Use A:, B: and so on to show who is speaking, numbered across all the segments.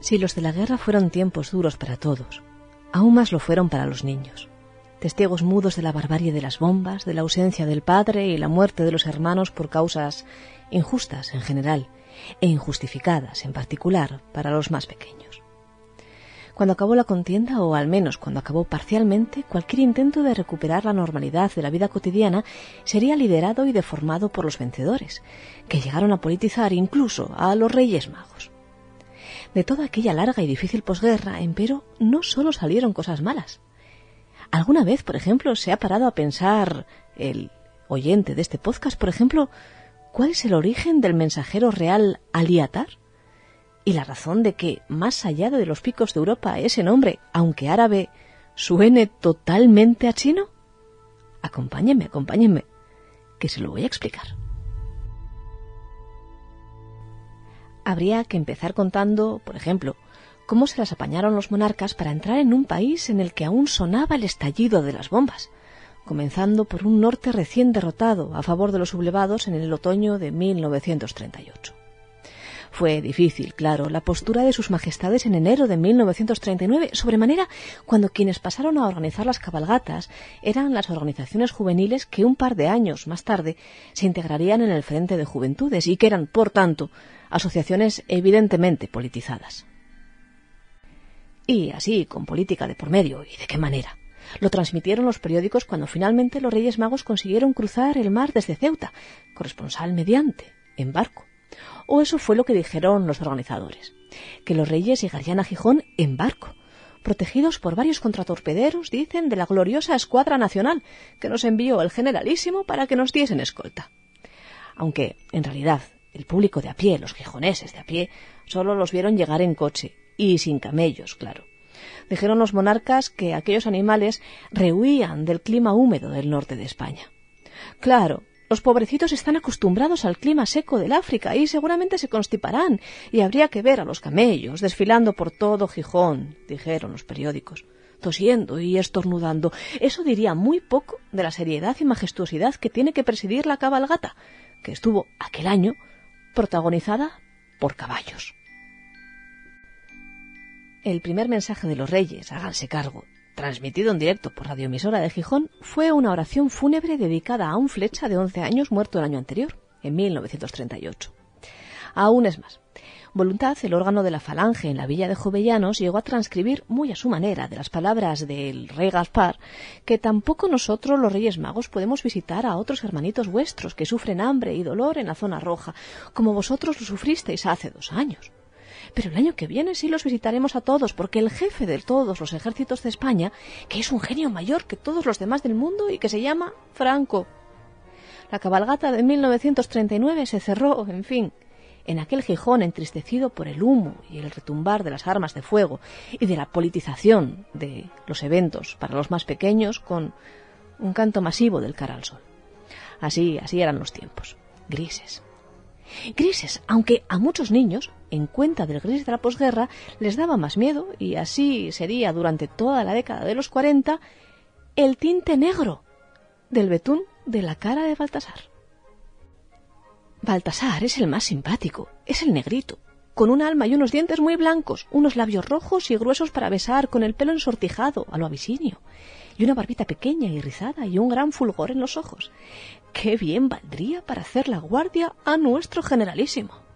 A: Si los de la guerra fueron tiempos duros para todos, aún más lo fueron para los niños. Testigos mudos de la barbarie de las bombas, de la ausencia del padre y la muerte de los hermanos por causas injustas en general e injustificadas en particular para los más pequeños. Cuando acabó la contienda, o al menos cuando acabó parcialmente, cualquier intento de recuperar la normalidad de la vida cotidiana sería liderado y deformado por los vencedores, que llegaron a politizar incluso a los Reyes Magos. De toda aquella larga y difícil posguerra, empero, no solo salieron cosas malas. ¿Alguna vez, por ejemplo, se ha parado a pensar el oyente de este podcast, por ejemplo, cuál es el origen del mensajero real Aliatar? Y la razón de que, más allá de los picos de Europa, ese nombre, aunque árabe, suene totalmente a chino? Acompáñenme, acompáñenme, que se lo voy a explicar. Habría que empezar contando, por ejemplo, cómo se las apañaron los monarcas para entrar en un país en el que aún sonaba el estallido de las bombas, comenzando por un norte recién derrotado a favor de los sublevados en el otoño de 1938. Fue difícil, claro, la postura de sus majestades en enero de 1939, sobremanera cuando quienes pasaron a organizar las cabalgatas eran las organizaciones juveniles que un par de años más tarde se integrarían en el Frente de Juventudes y que eran, por tanto, asociaciones evidentemente politizadas. Y así, con política de por medio, ¿y de qué manera? Lo transmitieron los periódicos cuando finalmente los Reyes Magos consiguieron cruzar el mar desde Ceuta, corresponsal mediante, en barco. O eso fue lo que dijeron los organizadores, que los Reyes llegarían a Gijón en barco, protegidos por varios contratorpederos, dicen, de la gloriosa Escuadra Nacional, que nos envió el Generalísimo para que nos diesen escolta. Aunque, en realidad, el público de a pie, los gijoneses de a pie, solo los vieron llegar en coche, y sin camellos, claro. Dijeron los monarcas que aquellos animales rehuían del clima húmedo del norte de España. Claro, los pobrecitos están acostumbrados al clima seco del África y seguramente se constiparán, y habría que ver a los camellos desfilando por todo Gijón, dijeron los periódicos, tosiendo y estornudando. Eso diría muy poco de la seriedad y majestuosidad que tiene que presidir la cabalgata, que estuvo aquel año protagonizada por caballos. El primer mensaje de los reyes, háganse cargo, transmitido en directo por radioemisora de Gijón, fue una oración fúnebre dedicada a un flecha de 11 años muerto el año anterior, en 1938. Aún es más, Voluntad, el órgano de la Falange en la villa de Jovellanos, llegó a transcribir muy a su manera de las palabras del rey Gaspar que tampoco nosotros los Reyes Magos podemos visitar a otros hermanitos vuestros que sufren hambre y dolor en la zona roja, como vosotros lo sufristeis hace dos años. Pero el año que viene sí los visitaremos a todos, porque el jefe de todos los ejércitos de España, que es un genio mayor que todos los demás del mundo y que se llama Franco. La cabalgata de 1939 se cerró, en fin, en aquel Gijón entristecido por el humo y el retumbar de las armas de fuego y de la politización de los eventos para los más pequeños con un canto masivo del cara al sol. Así, así eran los tiempos, grises. Grises, aunque a muchos niños, en cuenta del gris de la posguerra, les daba más miedo, y así sería durante toda la década de los 40, el tinte negro del betún de la cara de Baltasar. Baltasar es el más simpático, es el negrito, con un alma y unos dientes muy blancos, unos labios rojos y gruesos para besar, con el pelo ensortijado a lo abisinio, y una barbita pequeña y rizada y un gran fulgor en los ojos. ¡Qué bien valdría para hacer la guardia a nuestro generalísimo!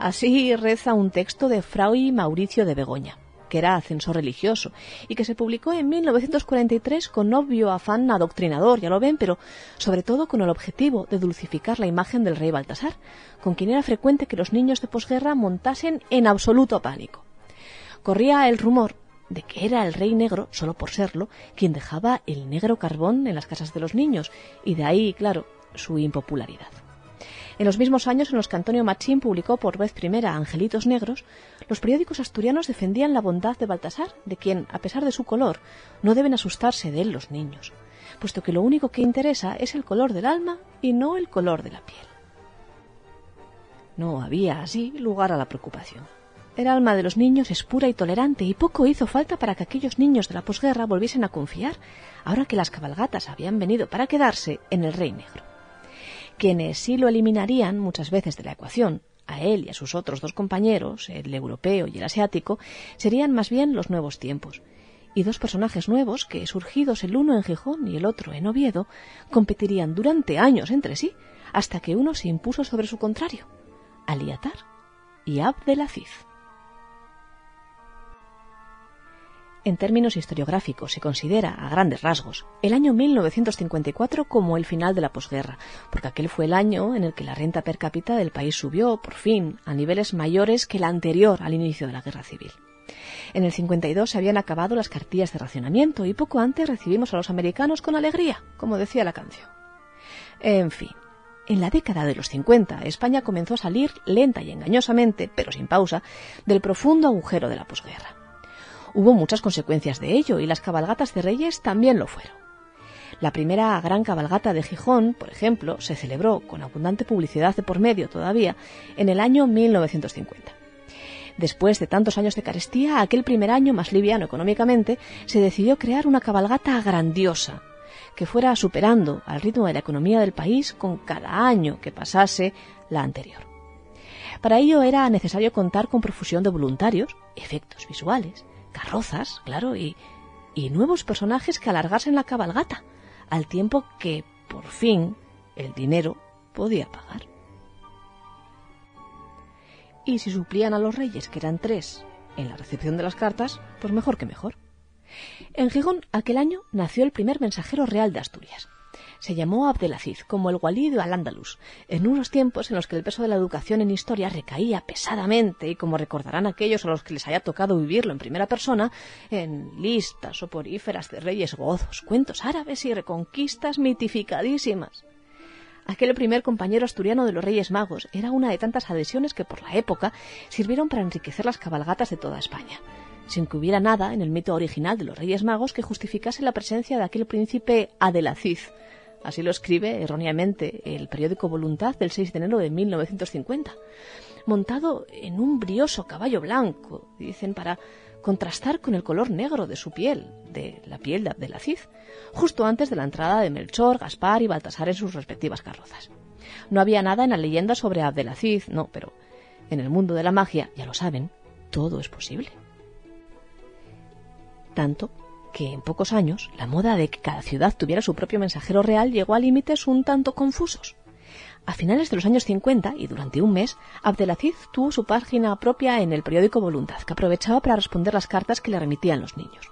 A: Así reza un texto de Fray Mauricio de Begoña que era ascensor religioso, y que se publicó en 1943 con obvio afán adoctrinador, ya lo ven, pero sobre todo con el objetivo de dulcificar la imagen del rey Baltasar, con quien era frecuente que los niños de posguerra montasen en absoluto pánico. Corría el rumor de que era el rey negro, solo por serlo, quien dejaba el negro carbón en las casas de los niños, y de ahí, claro, su impopularidad. En los mismos años en los que Antonio Machín publicó por vez primera Angelitos Negros, los periódicos asturianos defendían la bondad de Baltasar, de quien, a pesar de su color, no deben asustarse de él los niños, puesto que lo único que interesa es el color del alma y no el color de la piel. No había así lugar a la preocupación. El alma de los niños es pura y tolerante y poco hizo falta para que aquellos niños de la posguerra volviesen a confiar, ahora que las cabalgatas habían venido para quedarse en el Rey Negro quienes sí lo eliminarían muchas veces de la ecuación, a él y a sus otros dos compañeros, el europeo y el asiático, serían más bien los nuevos tiempos. Y dos personajes nuevos, que surgidos el uno en Gijón y el otro en Oviedo, competirían durante años entre sí, hasta que uno se impuso sobre su contrario, Aliatar y Abdelaziz. En términos historiográficos se considera, a grandes rasgos, el año 1954 como el final de la posguerra, porque aquel fue el año en el que la renta per cápita del país subió, por fin, a niveles mayores que el anterior al inicio de la guerra civil. En el 52 se habían acabado las cartillas de racionamiento y poco antes recibimos a los americanos con alegría, como decía la canción. En fin, en la década de los 50 España comenzó a salir lenta y engañosamente, pero sin pausa, del profundo agujero de la posguerra. Hubo muchas consecuencias de ello y las cabalgatas de reyes también lo fueron. La primera gran cabalgata de Gijón, por ejemplo, se celebró con abundante publicidad de por medio todavía en el año 1950. Después de tantos años de carestía, aquel primer año más liviano económicamente, se decidió crear una cabalgata grandiosa, que fuera superando al ritmo de la economía del país con cada año que pasase la anterior. Para ello era necesario contar con profusión de voluntarios, efectos visuales, carrozas, claro, y, y nuevos personajes que alargasen la cabalgata, al tiempo que, por fin, el dinero podía pagar. Y si suplían a los reyes, que eran tres, en la recepción de las cartas, pues mejor que mejor. En Gijón, aquel año, nació el primer mensajero real de Asturias, se llamó Abdelaziz, como el Walid al-Ándalus, en unos tiempos en los que el peso de la educación en historia recaía pesadamente, y como recordarán aquellos a los que les haya tocado vivirlo en primera persona, en listas soporíferas de reyes gozos, cuentos árabes y reconquistas mitificadísimas. Aquel primer compañero asturiano de los Reyes Magos era una de tantas adhesiones que por la época sirvieron para enriquecer las cabalgatas de toda España, sin que hubiera nada en el mito original de los Reyes Magos que justificase la presencia de aquel príncipe Adelaziz, Así lo escribe erróneamente el periódico Voluntad del 6 de enero de 1950. Montado en un brioso caballo blanco, dicen, para contrastar con el color negro de su piel, de la piel de Abdelaziz, justo antes de la entrada de Melchor, Gaspar y Baltasar en sus respectivas carrozas. No había nada en la leyenda sobre Abdelaziz, no, pero en el mundo de la magia, ya lo saben, todo es posible. Tanto que en pocos años la moda de que cada ciudad tuviera su propio mensajero real llegó a límites un tanto confusos. A finales de los años 50 y durante un mes, Abdelaziz tuvo su página propia en el periódico Voluntad, que aprovechaba para responder las cartas que le remitían los niños.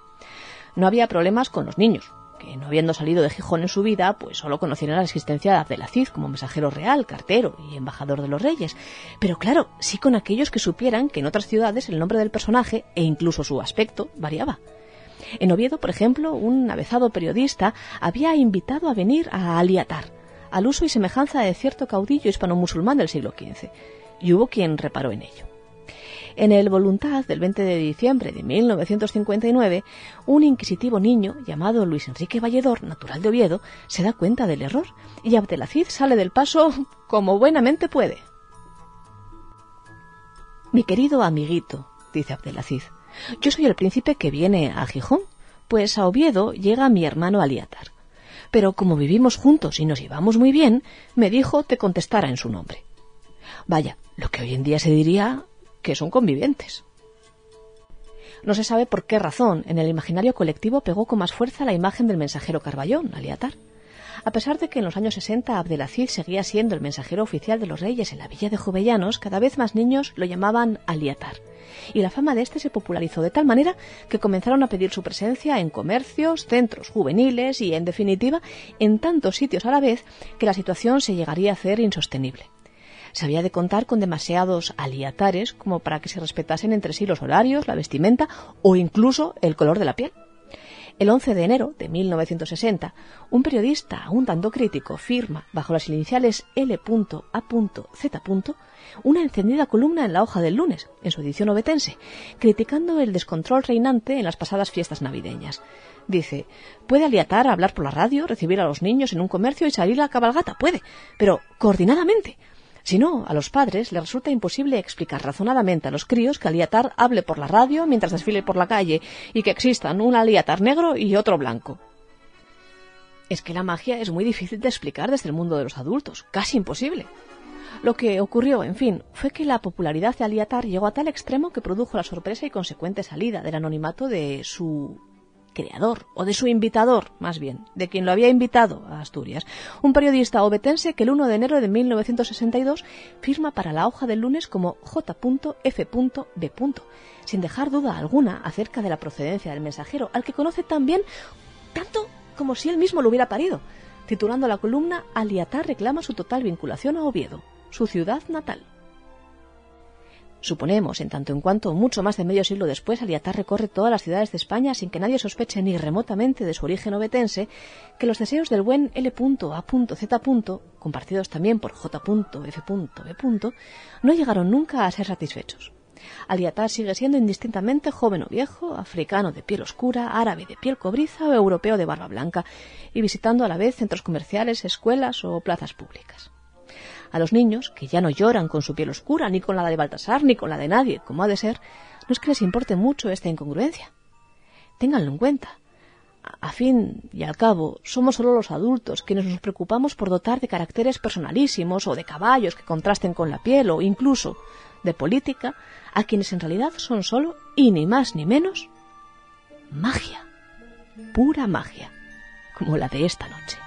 A: No había problemas con los niños, que no habiendo salido de Gijón en su vida, pues solo conocieron la existencia de Abdelaziz como mensajero real, cartero y embajador de los reyes. Pero claro, sí con aquellos que supieran que en otras ciudades el nombre del personaje e incluso su aspecto variaba. En Oviedo, por ejemplo, un avezado periodista había invitado a venir a Aliatar, al uso y semejanza de cierto caudillo hispano-musulmán del siglo XV, y hubo quien reparó en ello. En el Voluntad del 20 de diciembre de 1959, un inquisitivo niño llamado Luis Enrique Valledor, natural de Oviedo, se da cuenta del error y Abdelaziz sale del paso como buenamente puede. Mi querido amiguito, dice Abdelaziz, yo soy el príncipe que viene a Gijón, pues a Oviedo llega mi hermano Aliatar. Pero como vivimos juntos y nos llevamos muy bien, me dijo te contestara en su nombre. Vaya, lo que hoy en día se diría que son convivientes. No se sabe por qué razón en el imaginario colectivo pegó con más fuerza la imagen del mensajero Carballón, Aliatar. A pesar de que en los años 60 Abdelaziz seguía siendo el mensajero oficial de los reyes en la villa de Jovellanos, cada vez más niños lo llamaban Aliatar y la fama de este se popularizó de tal manera que comenzaron a pedir su presencia en comercios, centros juveniles y, en definitiva, en tantos sitios a la vez que la situación se llegaría a hacer insostenible. Se había de contar con demasiados aliatares como para que se respetasen entre sí los horarios, la vestimenta o incluso el color de la piel. El 11 de enero de 1960, un periodista un tanto crítico firma, bajo las iniciales L.A.Z., una encendida columna en la hoja del lunes, en su edición obetense, criticando el descontrol reinante en las pasadas fiestas navideñas. Dice, puede aliatar a hablar por la radio, recibir a los niños en un comercio y salir a la cabalgata, puede, pero coordinadamente. Si no, a los padres les resulta imposible explicar razonadamente a los críos que Aliatar hable por la radio mientras desfile por la calle y que existan un Aliatar negro y otro blanco. Es que la magia es muy difícil de explicar desde el mundo de los adultos, casi imposible. Lo que ocurrió, en fin, fue que la popularidad de Aliatar llegó a tal extremo que produjo la sorpresa y consecuente salida del anonimato de su creador, o de su invitador, más bien, de quien lo había invitado a Asturias, un periodista obetense que el 1 de enero de 1962 firma para la hoja del lunes como J.F.B. sin dejar duda alguna acerca de la procedencia del mensajero, al que conoce también tanto como si él mismo lo hubiera parido, titulando la columna Aliatar reclama su total vinculación a Oviedo, su ciudad natal. Suponemos, en tanto en cuanto, mucho más de medio siglo después, Aliatar recorre todas las ciudades de España sin que nadie sospeche ni remotamente de su origen obetense, que los deseos del buen L.A.Z. compartidos también por J.F.B. no llegaron nunca a ser satisfechos. Aliatar sigue siendo indistintamente joven o viejo, africano de piel oscura, árabe de piel cobriza o europeo de barba blanca, y visitando a la vez centros comerciales, escuelas o plazas públicas a los niños, que ya no lloran con su piel oscura, ni con la de Baltasar, ni con la de nadie, como ha de ser, no es que les importe mucho esta incongruencia. Ténganlo en cuenta. A fin y al cabo, somos solo los adultos quienes nos preocupamos por dotar de caracteres personalísimos o de caballos que contrasten con la piel o incluso de política a quienes en realidad son solo y ni más ni menos magia, pura magia, como la de esta noche.